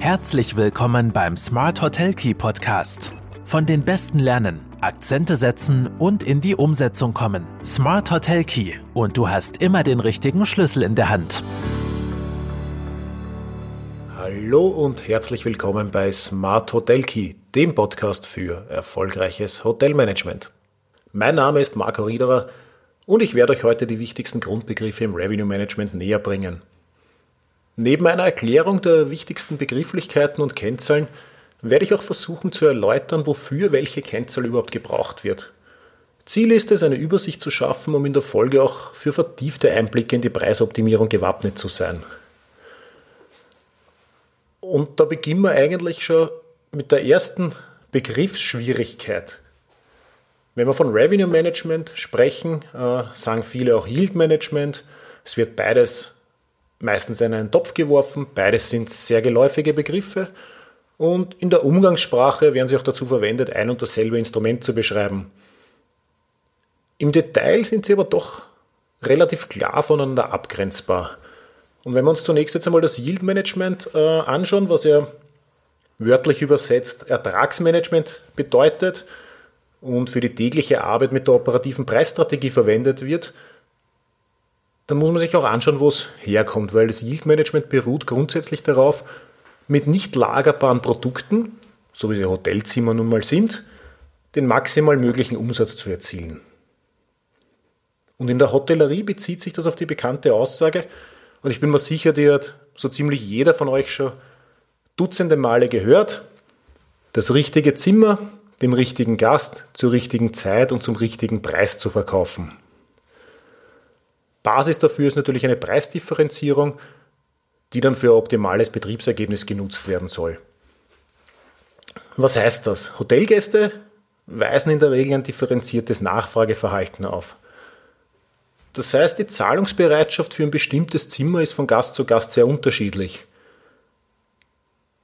Herzlich willkommen beim Smart Hotel Key Podcast. Von den Besten lernen, Akzente setzen und in die Umsetzung kommen. Smart Hotel Key und du hast immer den richtigen Schlüssel in der Hand. Hallo und herzlich willkommen bei Smart Hotel Key, dem Podcast für erfolgreiches Hotelmanagement. Mein Name ist Marco Riederer und ich werde euch heute die wichtigsten Grundbegriffe im Revenue Management näher bringen. Neben einer Erklärung der wichtigsten Begrifflichkeiten und Kennzahlen werde ich auch versuchen zu erläutern, wofür welche Kennzahl überhaupt gebraucht wird. Ziel ist es, eine Übersicht zu schaffen, um in der Folge auch für vertiefte Einblicke in die Preisoptimierung gewappnet zu sein. Und da beginnen wir eigentlich schon mit der ersten Begriffsschwierigkeit. Wenn wir von Revenue Management sprechen, äh, sagen viele auch Yield Management. Es wird beides meistens in einen Topf geworfen. Beides sind sehr geläufige Begriffe und in der Umgangssprache werden sie auch dazu verwendet, ein und dasselbe Instrument zu beschreiben. Im Detail sind sie aber doch relativ klar voneinander abgrenzbar. Und wenn wir uns zunächst jetzt einmal das Yield Management äh, anschauen, was ja wörtlich übersetzt Ertragsmanagement bedeutet und für die tägliche Arbeit mit der operativen Preisstrategie verwendet wird, dann muss man sich auch anschauen, wo es herkommt, weil das Yield Management beruht grundsätzlich darauf, mit nicht lagerbaren Produkten, so wie sie Hotelzimmer nun mal sind, den maximal möglichen Umsatz zu erzielen. Und in der Hotellerie bezieht sich das auf die bekannte Aussage, und ich bin mir sicher, die hat so ziemlich jeder von euch schon dutzende Male gehört, das richtige Zimmer dem richtigen Gast zur richtigen Zeit und zum richtigen Preis zu verkaufen. Basis dafür ist natürlich eine Preisdifferenzierung, die dann für ein optimales Betriebsergebnis genutzt werden soll. Was heißt das? Hotelgäste weisen in der Regel ein differenziertes Nachfrageverhalten auf. Das heißt, die Zahlungsbereitschaft für ein bestimmtes Zimmer ist von Gast zu Gast sehr unterschiedlich.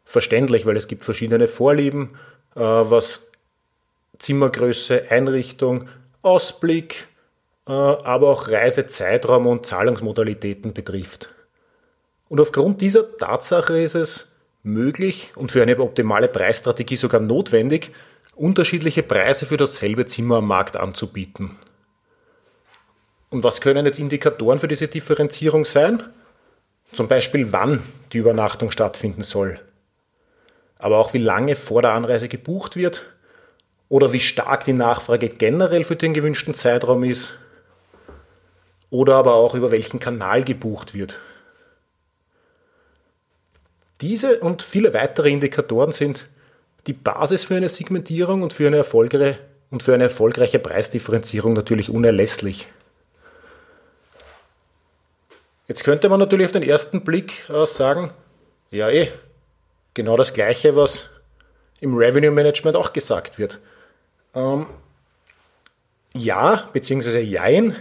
Verständlich, weil es gibt verschiedene Vorlieben, äh, was Zimmergröße, Einrichtung, Ausblick, aber auch Reisezeitraum und Zahlungsmodalitäten betrifft. Und aufgrund dieser Tatsache ist es möglich und für eine optimale Preisstrategie sogar notwendig, unterschiedliche Preise für dasselbe Zimmer am Markt anzubieten. Und was können jetzt Indikatoren für diese Differenzierung sein? Zum Beispiel, wann die Übernachtung stattfinden soll. Aber auch wie lange vor der Anreise gebucht wird oder wie stark die Nachfrage generell für den gewünschten Zeitraum ist oder aber auch über welchen Kanal gebucht wird. Diese und viele weitere Indikatoren sind die Basis für eine Segmentierung und für eine, erfolgreiche, und für eine erfolgreiche Preisdifferenzierung natürlich unerlässlich. Jetzt könnte man natürlich auf den ersten Blick äh, sagen, ja eh, genau das gleiche, was im Revenue Management auch gesagt wird. Ähm, ja, beziehungsweise jein,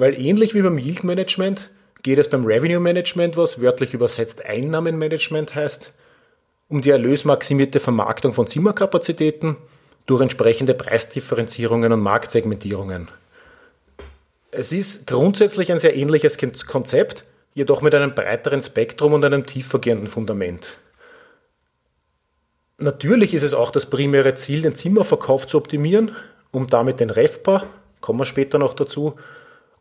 weil ähnlich wie beim Yield Management geht es beim Revenue Management, was wörtlich übersetzt Einnahmenmanagement heißt, um die erlösmaximierte Vermarktung von Zimmerkapazitäten durch entsprechende Preisdifferenzierungen und Marktsegmentierungen. Es ist grundsätzlich ein sehr ähnliches Konzept, jedoch mit einem breiteren Spektrum und einem tiefergehenden Fundament. Natürlich ist es auch das primäre Ziel, den Zimmerverkauf zu optimieren, um damit den REFPA, kommen wir später noch dazu,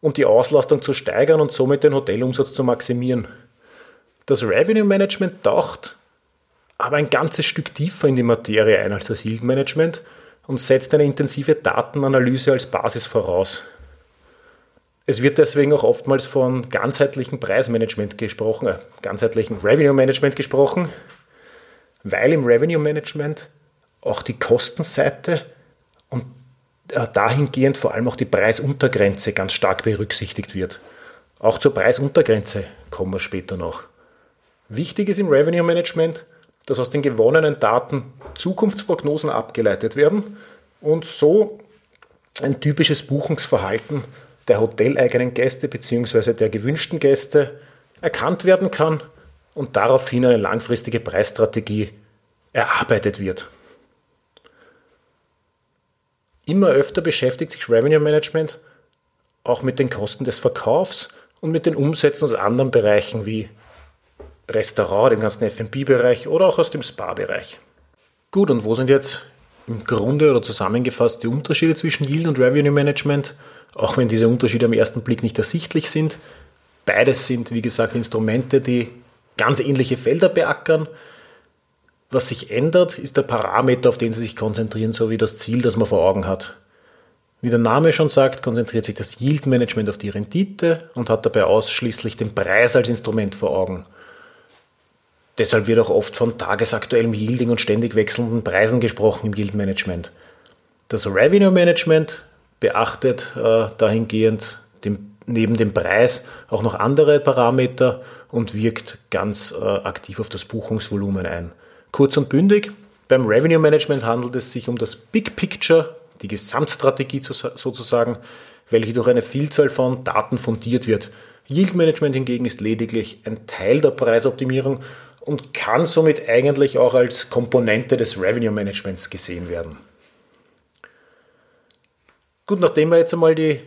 und die Auslastung zu steigern und somit den Hotelumsatz zu maximieren. Das Revenue Management taucht aber ein ganzes Stück tiefer in die Materie ein als das Yield Management und setzt eine intensive Datenanalyse als Basis voraus. Es wird deswegen auch oftmals von ganzheitlichem Preismanagement gesprochen, äh, ganzheitlichem Revenue Management gesprochen, weil im Revenue Management auch die Kostenseite und dahingehend vor allem auch die Preisuntergrenze ganz stark berücksichtigt wird. Auch zur Preisuntergrenze kommen wir später noch. Wichtig ist im Revenue Management, dass aus den gewonnenen Daten Zukunftsprognosen abgeleitet werden und so ein typisches Buchungsverhalten der hoteleigenen Gäste bzw. der gewünschten Gäste erkannt werden kann und daraufhin eine langfristige Preisstrategie erarbeitet wird. Immer öfter beschäftigt sich Revenue Management auch mit den Kosten des Verkaufs und mit den Umsätzen aus anderen Bereichen wie Restaurant, dem ganzen F&B-Bereich oder auch aus dem Spa-Bereich. Gut, und wo sind jetzt im Grunde oder zusammengefasst die Unterschiede zwischen Yield und Revenue Management? Auch wenn diese Unterschiede am ersten Blick nicht ersichtlich sind. Beides sind, wie gesagt, Instrumente, die ganz ähnliche Felder beackern. Was sich ändert, ist der Parameter, auf den sie sich konzentrieren, sowie das Ziel, das man vor Augen hat. Wie der Name schon sagt, konzentriert sich das Yield Management auf die Rendite und hat dabei ausschließlich den Preis als Instrument vor Augen. Deshalb wird auch oft von tagesaktuellem Yielding und ständig wechselnden Preisen gesprochen im Yield Management. Das Revenue Management beachtet äh, dahingehend dem, neben dem Preis auch noch andere Parameter und wirkt ganz äh, aktiv auf das Buchungsvolumen ein. Kurz und bündig, beim Revenue Management handelt es sich um das Big Picture, die Gesamtstrategie sozusagen, welche durch eine Vielzahl von Daten fundiert wird. Yield Management hingegen ist lediglich ein Teil der Preisoptimierung und kann somit eigentlich auch als Komponente des Revenue Managements gesehen werden. Gut, nachdem wir jetzt einmal die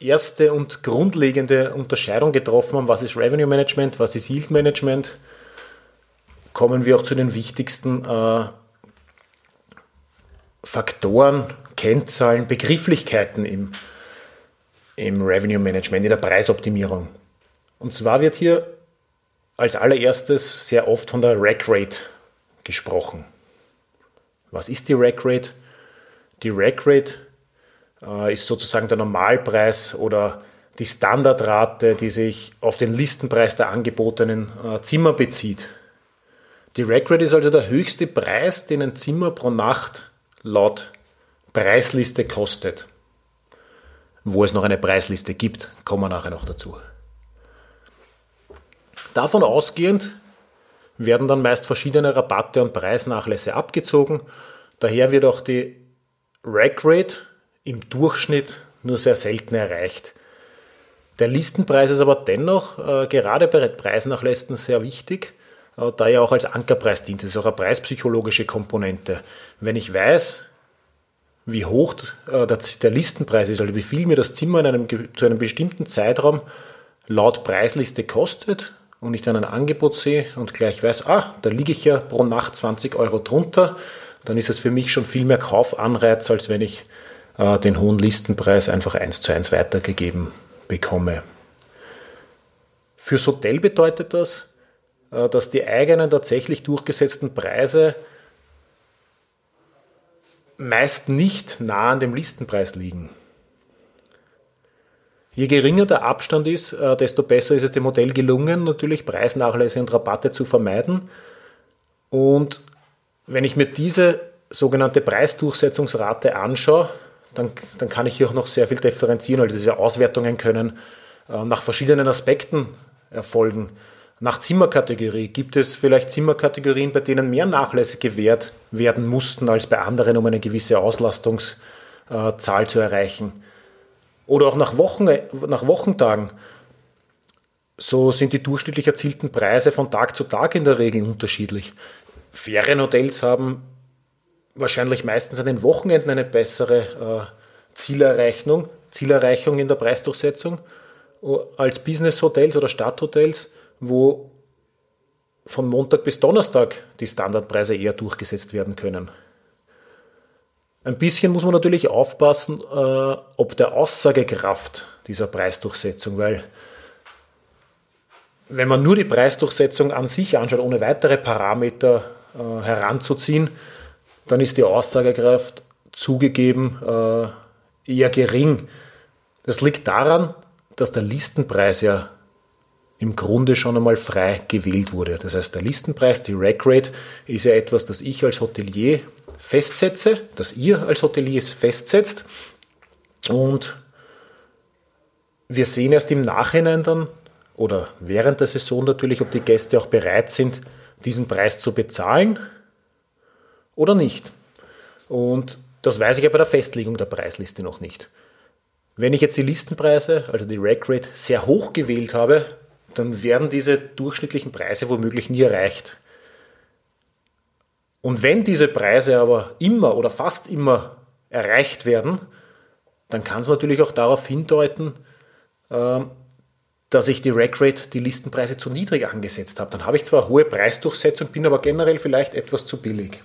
erste und grundlegende Unterscheidung getroffen haben, was ist Revenue Management, was ist Yield Management, kommen wir auch zu den wichtigsten äh, Faktoren, Kennzahlen, Begrifflichkeiten im, im Revenue Management, in der Preisoptimierung. Und zwar wird hier als allererstes sehr oft von der Rack Rate gesprochen. Was ist die Rack Rate? Die Rack Rate äh, ist sozusagen der Normalpreis oder die Standardrate, die sich auf den Listenpreis der angebotenen äh, Zimmer bezieht. Die Rack Rate ist also der höchste Preis, den ein Zimmer pro Nacht laut Preisliste kostet. Wo es noch eine Preisliste gibt, kommen wir nachher noch dazu. Davon ausgehend werden dann meist verschiedene Rabatte und Preisnachlässe abgezogen. Daher wird auch die Rack Rate im Durchschnitt nur sehr selten erreicht. Der Listenpreis ist aber dennoch äh, gerade bei Preisnachlässen sehr wichtig, da er auch als Ankerpreis dient. Das ist auch eine preispsychologische Komponente. Wenn ich weiß, wie hoch äh, der, Listenpreis ist, also wie viel mir das Zimmer in einem, zu einem bestimmten Zeitraum laut Preisliste kostet und ich dann ein Angebot sehe und gleich weiß, ah, da liege ich ja pro Nacht 20 Euro drunter, dann ist es für mich schon viel mehr Kaufanreiz, als wenn ich äh, den hohen Listenpreis einfach eins zu eins weitergegeben bekomme. Fürs Hotel bedeutet das, dass die eigenen tatsächlich durchgesetzten Preise meist nicht nah an dem Listenpreis liegen. Je geringer der Abstand ist, äh, desto besser ist es dem Modell gelungen, natürlich Preisnachlässe und Rabatte zu vermeiden. Und wenn ich mir diese sogenannte Preisdurchsetzungsrate anschaue, dann, dann kann ich hier auch noch sehr viel differenzieren, also diese Auswertungen können äh, nach verschiedenen Aspekten erfolgen. Nach Zimmerkategorie gibt es vielleicht Zimmerkategorien, bei denen mehr Nachlässe gewährt werden mussten als bei anderen, um eine gewisse Auslastungszahl zu erreichen. Oder auch nach, Wochen, nach Wochentagen. So sind die durchschnittlich erzielten Preise von Tag zu Tag in der Regel unterschiedlich. Ferienhotels haben wahrscheinlich meistens an den Wochenenden eine bessere äh, Zielerreichung, Zielerreichung in der Preisdurchsetzung als Business-Hotels oder Stadthotels wo von Montag bis Donnerstag die Standardpreise eher durchgesetzt werden können. Ein bisschen muss man natürlich aufpassen, äh, ob der Aussagekraft dieser Preisdurchsetzung, weil wenn man nur die Preisdurchsetzung an sich anschaut, ohne weitere Parameter äh, heranzuziehen, dann ist die Aussagekraft zugegeben äh, eher gering. Das liegt daran, dass der Listenpreis ja im Grunde schon einmal frei gewählt wurde. Das heißt, der Listenpreis, die Rack Rate, ist ja etwas, das ich als Hotelier festsetze, das ihr als Hotelier festsetzt. Und wir sehen erst im Nachhinein dann oder während der Saison natürlich, ob die Gäste auch bereit sind, diesen Preis zu bezahlen oder nicht. Und das weiß ich ja bei der Festlegung der Preisliste noch nicht. Wenn ich jetzt die Listenpreise, also die Rack Rate, sehr hoch gewählt habe, dann werden diese durchschnittlichen Preise womöglich nie erreicht. Und wenn diese Preise aber immer oder fast immer erreicht werden, dann kann es natürlich auch darauf hindeuten, ähm, dass ich die Rackrate, die Listenpreise zu niedrig angesetzt habe. Dann habe ich zwar hohe Preisdurchsetzung, bin aber generell vielleicht etwas zu billig.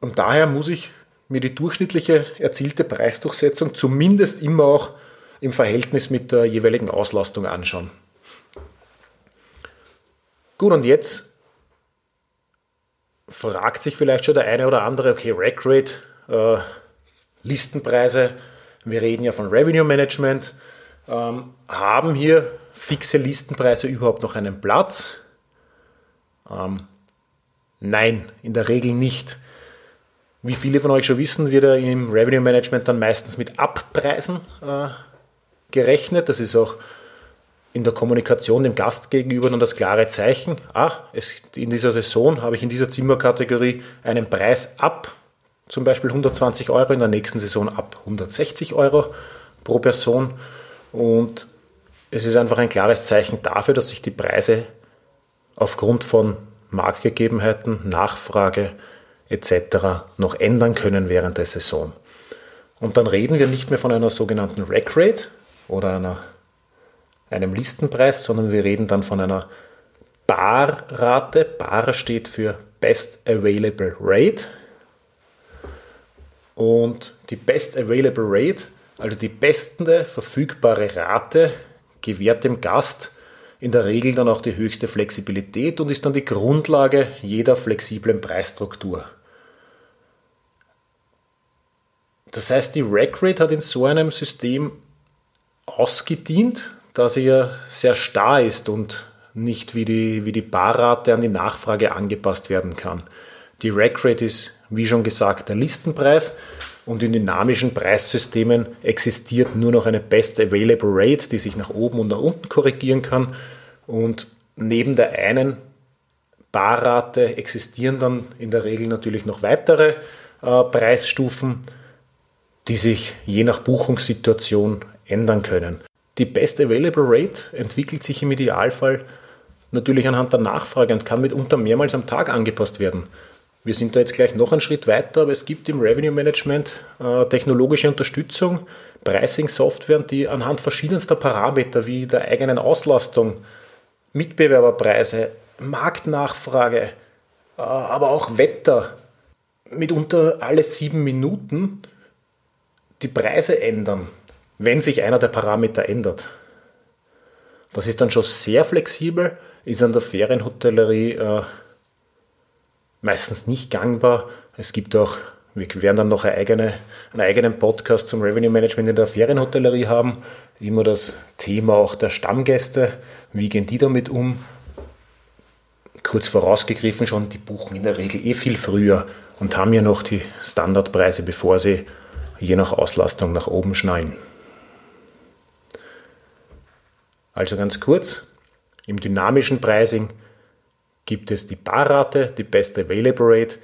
Und daher muss ich mir die durchschnittliche erzielte Preisdurchsetzung zumindest immer auch im Verhältnis mit der jeweiligen Auslastung anschauen. Gut, und jetzt fragt sich vielleicht schon der eine oder andere, okay, Rackrate, äh, Listenpreise, wir reden ja von Revenue Management, ähm, haben hier fixe Listenpreise überhaupt noch einen Platz? Ähm, nein, in der Regel nicht. Wie viele von euch schon wissen, wird er im Revenue Management dann meistens mit Abpreisen äh, gerechnet. Das ist auch in der Kommunikation dem Gast gegenüber dann das klare Zeichen. Ah, es, in dieser Saison habe ich in dieser Zimmerkategorie einen Preis ab, zum Beispiel 120 Euro, in der nächsten Saison ab 160 Euro pro Person. Und es ist einfach ein klares Zeichen dafür, dass sich die Preise aufgrund von Marktgegebenheiten, Nachfrage, etc. noch ändern können während der Saison. Und dann reden wir nicht mehr von einer sogenannten Rack Rate oder einer, einem Listenpreis, sondern wir reden dann von einer Barrate. Bar steht für Best Available Rate. Und die Best Available Rate, also die beste verfügbare Rate, gewährt dem Gast in der Regel dann auch die höchste Flexibilität und ist dann die Grundlage jeder flexiblen Preisstruktur. Das heißt, die Rackrate hat in so einem System ausgedient, da sie ja sehr starr ist und nicht wie die, wie die Barrate an die Nachfrage angepasst werden kann. Die Rackrate ist, wie schon gesagt, der Listenpreis und in dynamischen Preissystemen existiert nur noch eine Best Available Rate, die sich nach oben und nach unten korrigieren kann. Und neben der einen Barrate existieren dann in der Regel natürlich noch weitere äh, Preisstufen die sich je nach Buchungssituation ändern können. Die Best Available Rate entwickelt sich im Idealfall natürlich anhand der Nachfrage und kann mitunter mehrmals am Tag angepasst werden. Wir sind da jetzt gleich noch einen Schritt weiter, aber es gibt im Revenue Management äh, technologische Unterstützung, Pricing-Software, die anhand verschiedenster Parameter wie der eigenen Auslastung, Mitbewerberpreise, Marktnachfrage, äh, aber auch Wetter mitunter alle sieben Minuten die Preise ändern, wenn sich einer der Parameter ändert. Das ist dann schon sehr flexibel, ist an der Ferienhotellerie äh, meistens nicht gangbar. Es gibt auch, wir werden dann noch eine eigene, einen eigenen Podcast zum Revenue Management in der Ferienhotellerie haben. Immer das Thema auch der Stammgäste. Wie gehen die damit um? Kurz vorausgegriffen schon, die buchen in der Regel eh viel früher und haben ja noch die Standardpreise, bevor sie je nach Auslastung nach oben schnallen. Also ganz kurz, im dynamischen Pricing gibt es die Barrate, die Best Available Rate,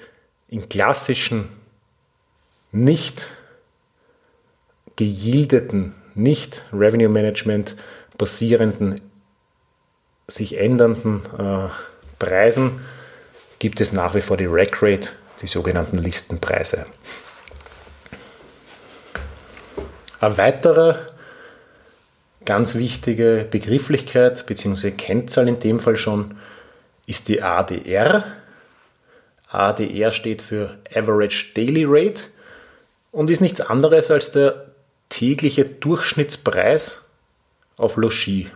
in klassischen, nicht geyieldeten, nicht Revenue Management basierenden, sich ändernden äh, Preisen gibt es nach wie vor die Rack Rate, die sogenannten Listenpreise. Eine weitere ganz wichtige Begrifflichkeit bzw. Kennzahl in dem Fall schon ist die ADR. ADR steht für Average Daily Rate und ist nichts anderes als der tägliche Durchschnittspreis auf Logis,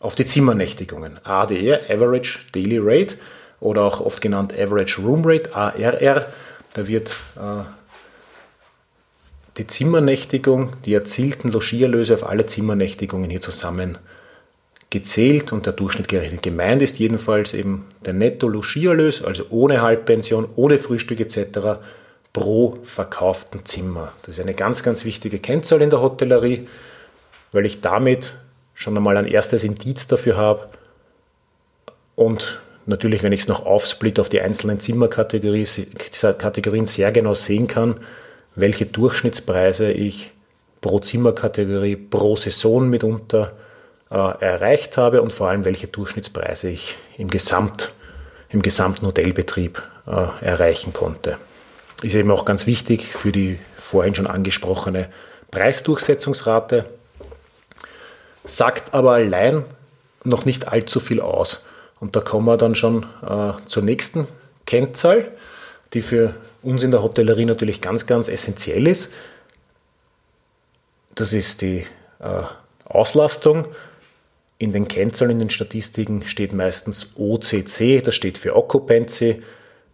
auf die Zimmernächtigungen. ADR, Average Daily Rate oder auch oft genannt Average Room Rate, ARR. Da wird äh, die Zimmernächtigung, die erzielten Logierlöse auf alle Zimmernächtigungen hier zusammen gezählt und der Durchschnitt gerechnet. Gemeint ist jedenfalls eben der Netto-Logierlös, also ohne Halbpension, ohne Frühstück etc. pro verkauften Zimmer. Das ist eine ganz, ganz wichtige Kennzahl in der Hotellerie, weil ich damit schon einmal ein erstes Indiz dafür habe und natürlich, wenn ich es noch aufsplit auf die einzelnen Zimmerkategorien sehr genau sehen kann, welche Durchschnittspreise ich pro Zimmerkategorie pro Saison mitunter äh, erreicht habe und vor allem welche Durchschnittspreise ich im, Gesamt, im gesamten Hotelbetrieb äh, erreichen konnte. Ist eben auch ganz wichtig für die vorhin schon angesprochene Preisdurchsetzungsrate, sagt aber allein noch nicht allzu viel aus. Und da kommen wir dann schon äh, zur nächsten Kennzahl, die für uns in der Hotellerie natürlich ganz, ganz essentiell ist. Das ist die äh, Auslastung. In den Kennzahlen, in den Statistiken steht meistens OCC, das steht für Occupancy.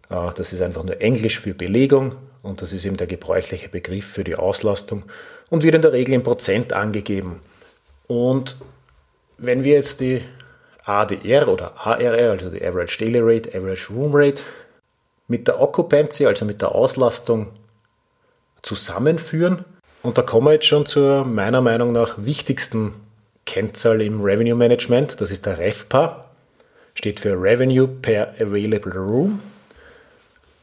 Äh, das ist einfach nur Englisch für Belegung und das ist eben der gebräuchliche Begriff für die Auslastung und wird in der Regel in Prozent angegeben. Und wenn wir jetzt die ADR oder ARR, also die Average Daily Rate, Average Room Rate, mit der Occupancy, also mit der Auslastung, zusammenführen. Und da kommen wir jetzt schon zur meiner Meinung nach wichtigsten Kennzahl im Revenue Management. Das ist der REFPA, steht für Revenue per Available Room.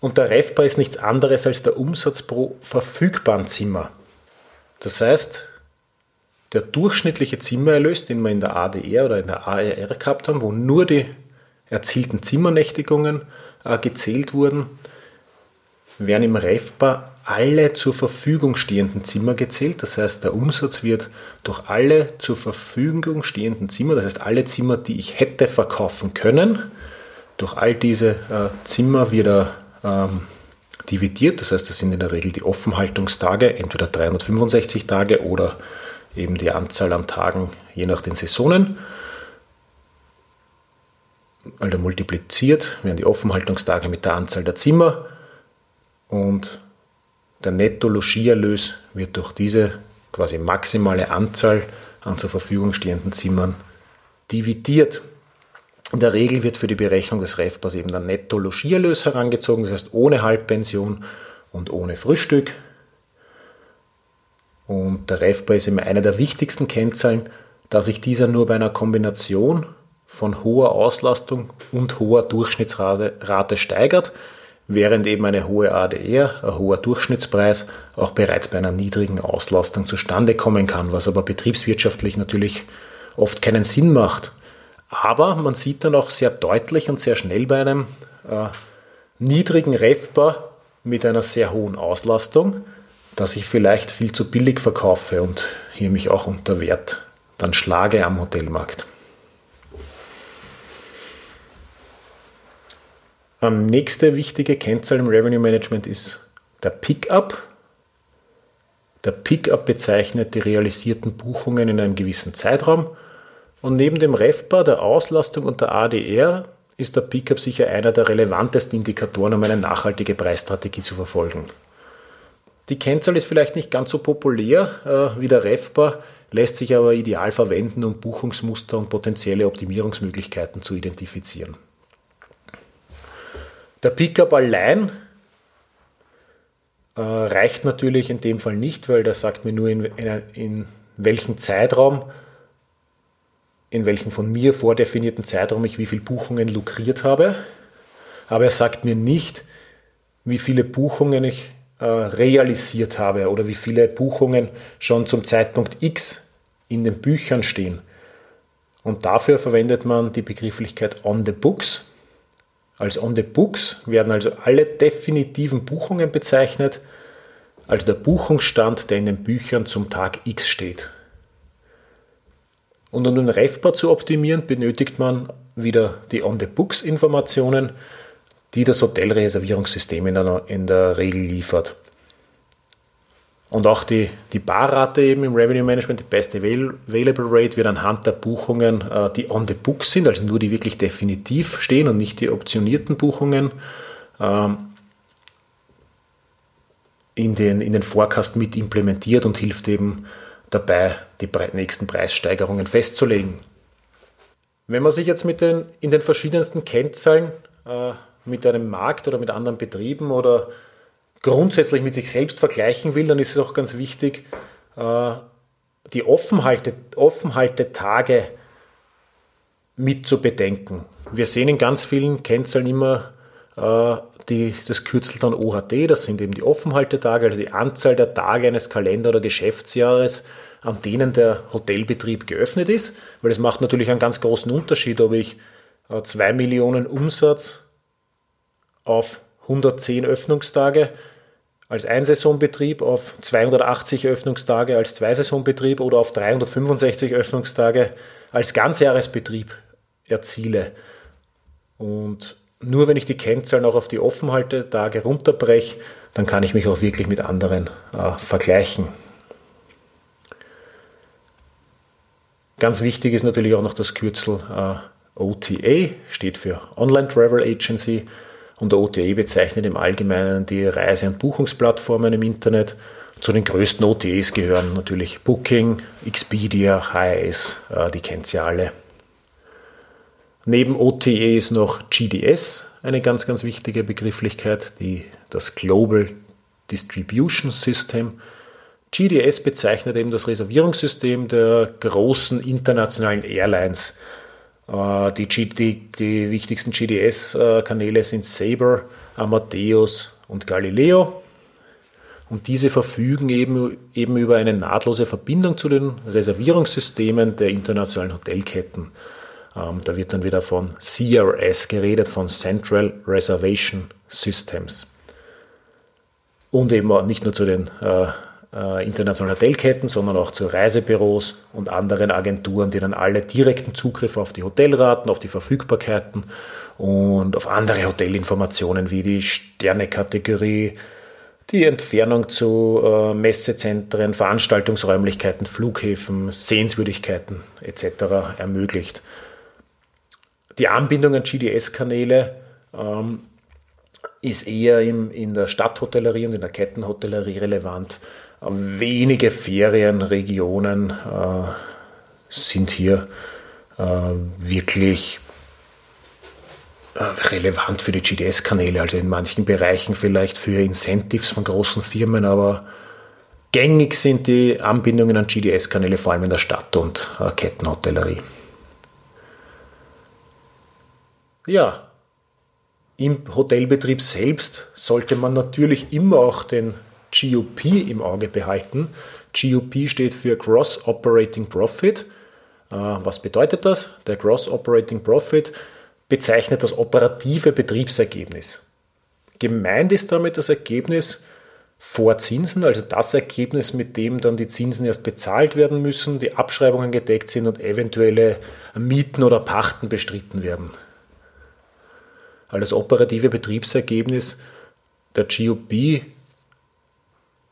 Und der REFPA ist nichts anderes als der Umsatz pro verfügbaren Zimmer. Das heißt, der durchschnittliche Zimmererlös, den wir in der ADR oder in der ARR gehabt haben, wo nur die erzielten Zimmernächtigungen gezählt wurden, werden im REFPA alle zur Verfügung stehenden Zimmer gezählt. Das heißt, der Umsatz wird durch alle zur Verfügung stehenden Zimmer, das heißt alle Zimmer, die ich hätte verkaufen können, durch all diese äh, Zimmer wieder ähm, dividiert. Das heißt, das sind in der Regel die Offenhaltungstage, entweder 365 Tage oder eben die Anzahl an Tagen je nach den Saisonen. Also multipliziert werden die Offenhaltungstage mit der Anzahl der Zimmer und der Netto-Logiererlös wird durch diese quasi maximale Anzahl an zur Verfügung stehenden Zimmern dividiert. In der Regel wird für die Berechnung des REFPAs eben der Netto-Logiererlös herangezogen, das heißt ohne Halbpension und ohne Frühstück. Und der REFPA ist eben eine der wichtigsten Kennzahlen, da sich dieser nur bei einer Kombination von hoher Auslastung und hoher Durchschnittsrate steigert, während eben eine hohe ADR, ein hoher Durchschnittspreis, auch bereits bei einer niedrigen Auslastung zustande kommen kann, was aber betriebswirtschaftlich natürlich oft keinen Sinn macht. Aber man sieht dann auch sehr deutlich und sehr schnell bei einem äh, niedrigen REFPA mit einer sehr hohen Auslastung, dass ich vielleicht viel zu billig verkaufe und hier mich auch unter Wert dann schlage am Hotelmarkt. Ähm, nächste wichtige Kennzahl im Revenue Management ist der Pickup. Der Pickup bezeichnet die realisierten Buchungen in einem gewissen Zeitraum. Und neben dem REFPA, der Auslastung und der ADR ist der Pickup sicher einer der relevantesten Indikatoren, um eine nachhaltige Preisstrategie zu verfolgen. Die Kennzahl ist vielleicht nicht ganz so populär äh, wie der REFPA, lässt sich aber ideal verwenden, um Buchungsmuster und potenzielle Optimierungsmöglichkeiten zu identifizieren. Der Pickup allein äh, reicht natürlich in dem Fall nicht, weil der sagt mir nur, in, in, in welchem Zeitraum, in welchem von mir vordefinierten Zeitraum ich wie viele Buchungen lukriert habe. Aber er sagt mir nicht, wie viele Buchungen ich äh, realisiert habe oder wie viele Buchungen schon zum Zeitpunkt X in den Büchern stehen. Und dafür verwendet man die Begrifflichkeit on the books. Als on the books werden also alle definitiven Buchungen bezeichnet, also der Buchungsstand, der in den Büchern zum Tag X steht. Und um den Refbar zu optimieren, benötigt man wieder die on the books Informationen die das Hotelreservierungssystem in der, in der Regel liefert. Und auch die, die Barrate eben im Revenue Management, die Best Available Rate, wird anhand der Buchungen, äh, die on the books sind, also nur die wirklich definitiv stehen und nicht die optionierten Buchungen, ähm, in, den, in den Forecast mit implementiert und hilft eben dabei, die nächsten Preissteigerungen festzulegen. Wenn man sich jetzt mit den, in den verschiedensten Kennzahlen äh, mit einem Markt oder mit anderen Betrieben oder grundsätzlich mit sich selbst vergleichen will, dann ist es auch ganz wichtig, äh, die Offenhalte, Offenhaltetage mit zu bedenken. Wir sehen in ganz vielen Kennzahlen immer äh, die, das Kürzel dann OHT, das sind eben die Offenhaltetage, also die Anzahl der Tage eines Kalender- oder Geschäftsjahres, an denen der Hotelbetrieb geöffnet ist, weil es macht natürlich einen ganz großen Unterschied, ob ich 2 Millionen Umsatz auf 110 Öffnungstage als Einsaisonbetrieb auf 280 Öffnungstage als Zweisaisonbetrieb oder auf 365 Öffnungstage als Ganzjahresbetrieb erziele. Und nur wenn ich die Kennzahlen auch auf die Offenhaltetage runterbreche, dann kann ich mich auch wirklich mit anderen äh, vergleichen. Ganz wichtig ist natürlich auch noch das Kürzel äh, OTA, steht für Online Travel Agency. Und OTA bezeichnet im Allgemeinen die Reise- und Buchungsplattformen im Internet. Zu den größten OTAs gehören natürlich Booking, Expedia, HRS, äh, die kennt ihr alle. Neben OTA ist noch GDS eine ganz, ganz wichtige Begrifflichkeit, die, das Global Distribution System. GDS bezeichnet eben das Reservierungssystem der großen internationalen Airlines. Äh, die, die, die wichtigsten GDS-Kanäle sind Sabre, Amadeus und Galileo. Und diese verfügen eben, eben über eine nahtlose Verbindung zu den Reservierungssystemen der internationalen Hotelketten. Ähm, da wird dann wieder von CRS geredet, von Central Reservation Systems. Und eben nicht nur zu den äh, internationalen Hotelketten, sondern auch zu Reisebüros und anderen Agenturen, die dann alle direkten Zugriff auf die Hotelraten, auf die Verfügbarkeiten und auf andere Hotelinformationen wie die Sternekategorie, die Entfernung zu äh, Messezentren, Veranstaltungsräumlichkeiten, Flughäfen, Sehenswürdigkeiten etc. ermöglicht. Die Anbindung an GDS-Kanäle ähm, ist eher im, in der Stadthotellerie und in der Kettenhotellerie relevant. Wenige Ferienregionen äh, sind hier äh, wirklich äh, relevant für die GDS-Kanäle, also in manchen Bereichen vielleicht für Incentives von großen Firmen, aber gängig sind die Anbindungen an GDS-Kanäle vor allem in der Stadt- und äh, Kettenhotellerie. Ja, im Hotelbetrieb selbst sollte man natürlich immer auch den GOP im Auge behalten. GOP steht für Gross Operating Profit. Äh, was bedeutet das? Der Gross Operating Profit bezeichnet das operative Betriebsergebnis. Gemeint ist damit das Ergebnis vor Zinsen, also das Ergebnis, mit dem dann die Zinsen erst bezahlt werden müssen, die Abschreibungen gedeckt sind und eventuelle Mieten oder Pachten bestritten werden. Also das operative Betriebsergebnis der GOP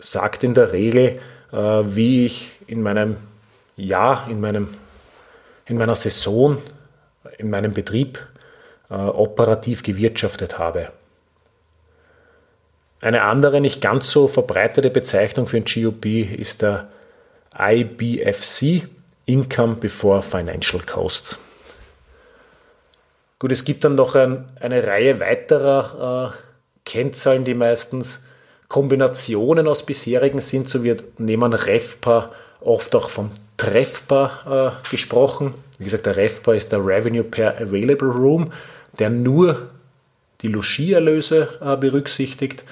sagt in der Regel, äh, wie ich in meinem Jahr, in, meinem, in meiner Saison, in meinem Betrieb äh, operativ gewirtschaftet habe. Eine andere, nicht ganz so verbreitete Bezeichnung für ein GOP ist der IBFC, Income Before Financial Costs. Gut, es gibt dann noch ein, eine Reihe weiterer äh, Kennzahlen, die meistens Kombinationen aus bisherigen sind, so wird neben REFPA oft auch vom TREFPA äh, gesprochen. Wie gesagt, der REFPA ist der Revenue per Available Room, der nur die Logierlöse äh, berücksichtigt.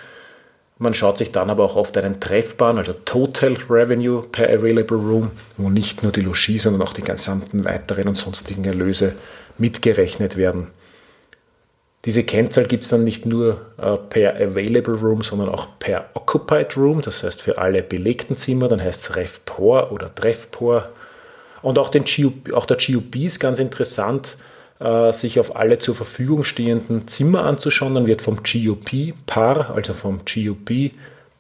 Man schaut sich dann aber auch oft einen TREFPA an, also Total Revenue per Available Room, wo nicht nur die Logis, sondern auch die gesamten weiteren und sonstigen Erlöse mitgerechnet werden. Diese Kennzahl gibt es dann nicht nur äh, per Available Room, sondern auch per Occupied Room, das heißt für alle belegten Zimmer, dann heißt es RevPOR oder TrevPOR. Und auch, den GUP, auch der GUP ist ganz interessant, äh, sich auf alle zur Verfügung stehenden Zimmer anzuschauen. Dann wird vom GUP PAR, also vom GUP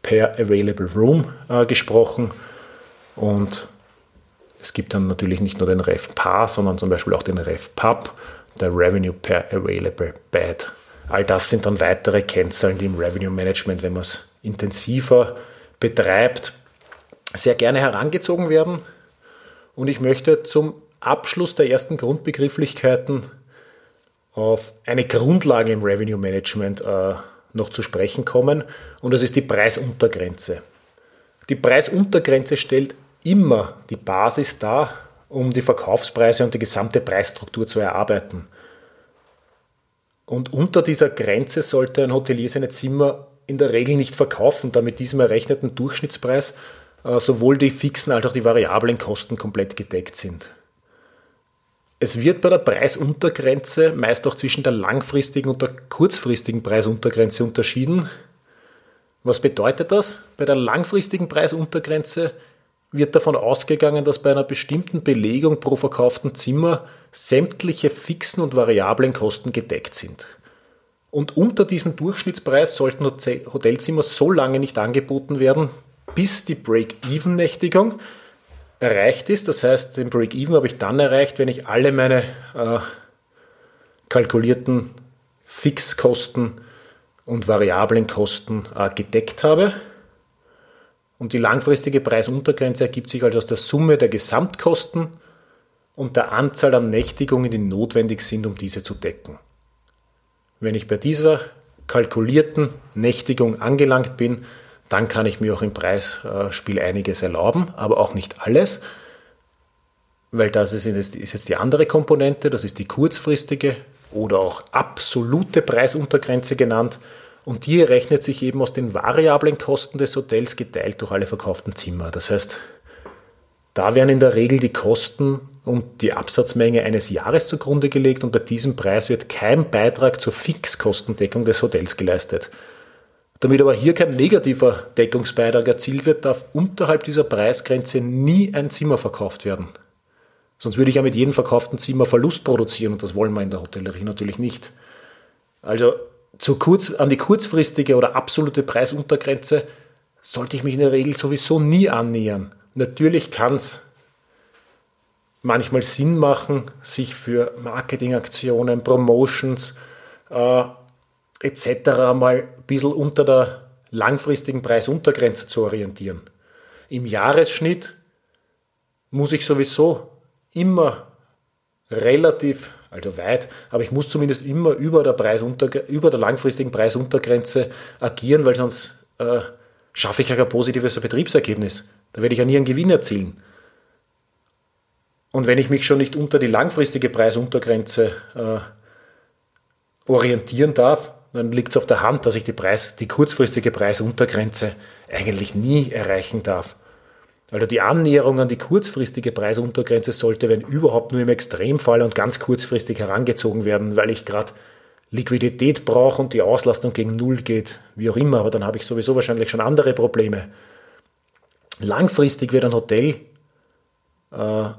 per Available Room äh, gesprochen. Und es gibt dann natürlich nicht nur den RevPAR, sondern zum Beispiel auch den RevPub der Revenue per Available Bed. All das sind dann weitere Kennzahlen, die im Revenue Management, wenn man es intensiver betreibt, sehr gerne herangezogen werden. Und ich möchte zum Abschluss der ersten Grundbegrifflichkeiten auf eine Grundlage im Revenue Management äh, noch zu sprechen kommen. Und das ist die Preisuntergrenze. Die Preisuntergrenze stellt immer die Basis dar, um die Verkaufspreise und die gesamte Preisstruktur zu erarbeiten. Und unter dieser Grenze sollte ein Hotelier seine Zimmer in der Regel nicht verkaufen, da mit diesem errechneten Durchschnittspreis äh, sowohl die fixen als auch die variablen Kosten komplett gedeckt sind. Es wird bei der Preisuntergrenze meist auch zwischen der langfristigen und der kurzfristigen Preisuntergrenze unterschieden. Was bedeutet das? Bei der langfristigen Preisuntergrenze wird davon ausgegangen, dass bei einer bestimmten Belegung pro verkauften Zimmer sämtliche fixen und variablen Kosten gedeckt sind. Und unter diesem Durchschnittspreis sollten Hotelzimmer so lange nicht angeboten werden, bis die Break-Even-Nächtigung erreicht ist. Das heißt, den Break-Even habe ich dann erreicht, wenn ich alle meine äh, kalkulierten Fixkosten und variablen Kosten äh, gedeckt habe. Und die langfristige Preisuntergrenze ergibt sich also aus der Summe der Gesamtkosten und der Anzahl an Nächtigungen, die notwendig sind, um diese zu decken. Wenn ich bei dieser kalkulierten Nächtigung angelangt bin, dann kann ich mir auch im Preisspiel einiges erlauben, aber auch nicht alles, weil das ist jetzt die andere Komponente, das ist die kurzfristige oder auch absolute Preisuntergrenze genannt. Und die rechnet sich eben aus den variablen Kosten des Hotels geteilt durch alle verkauften Zimmer. Das heißt, da werden in der Regel die Kosten und die Absatzmenge eines Jahres zugrunde gelegt und bei diesem Preis wird kein Beitrag zur Fixkostendeckung des Hotels geleistet. Damit aber hier kein negativer Deckungsbeitrag erzielt wird, darf unterhalb dieser Preisgrenze nie ein Zimmer verkauft werden. Sonst würde ich ja mit jedem verkauften Zimmer Verlust produzieren und das wollen wir in der Hotellerie natürlich nicht. Also zu kurz, an die kurzfristige oder absolute Preisuntergrenze sollte ich mich in der Regel sowieso nie annähern. Natürlich kann es manchmal Sinn machen, sich für Marketingaktionen, Promotions äh, etc. mal ein bisschen unter der langfristigen Preisuntergrenze zu orientieren. Im Jahresschnitt muss ich sowieso immer relativ, also weit, aber ich muss zumindest immer über der, Preisunter, über der langfristigen Preisuntergrenze agieren, weil sonst äh, schaffe ich ja kein positives Betriebsergebnis. Da werde ich ja nie einen Gewinn erzielen. Und wenn ich mich schon nicht unter die langfristige Preisuntergrenze äh, orientieren darf, dann liegt es auf der Hand, dass ich die, Preis, die kurzfristige Preisuntergrenze eigentlich nie erreichen darf. Also die Annäherung an die kurzfristige Preisuntergrenze sollte, wenn überhaupt, nur im Extremfall und ganz kurzfristig herangezogen werden, weil ich gerade Liquidität brauche und die Auslastung gegen Null geht, wie auch immer, aber dann habe ich sowieso wahrscheinlich schon andere Probleme. Langfristig wird ein Hotel, äh,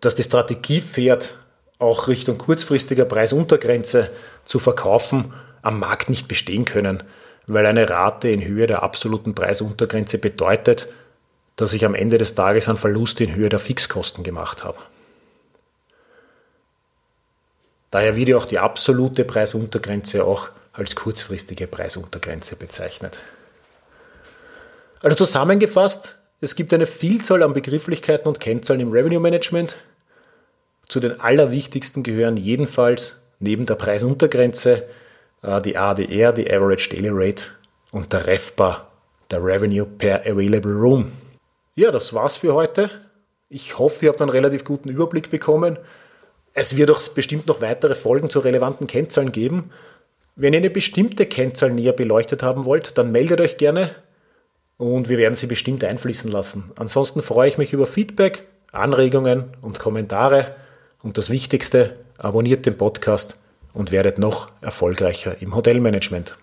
das die Strategie fährt, auch Richtung kurzfristiger Preisuntergrenze zu verkaufen, am Markt nicht bestehen können, weil eine Rate in Höhe der absoluten Preisuntergrenze bedeutet, dass ich am Ende des Tages einen Verlust in Höhe der Fixkosten gemacht habe. Daher wird ja auch die absolute Preisuntergrenze auch als kurzfristige Preisuntergrenze bezeichnet. Also zusammengefasst, es gibt eine Vielzahl an Begrifflichkeiten und Kennzahlen im Revenue Management. Zu den allerwichtigsten gehören jedenfalls neben der Preisuntergrenze äh, die ADR, die Average Daily Rate und der REFPA, der Revenue per Available Room. Ja, das war's für heute. Ich hoffe, ihr habt einen relativ guten Überblick bekommen. Es wird auch bestimmt noch weitere Folgen zu relevanten Kennzahlen geben. Wenn ihr eine bestimmte Kennzahl näher beleuchtet haben wollt, dann meldet euch gerne und wir werden sie bestimmt einfließen lassen. Ansonsten freue ich mich über Feedback, Anregungen und Kommentare und das Wichtigste, abonniert den Podcast und werdet noch erfolgreicher im Hotelmanagement.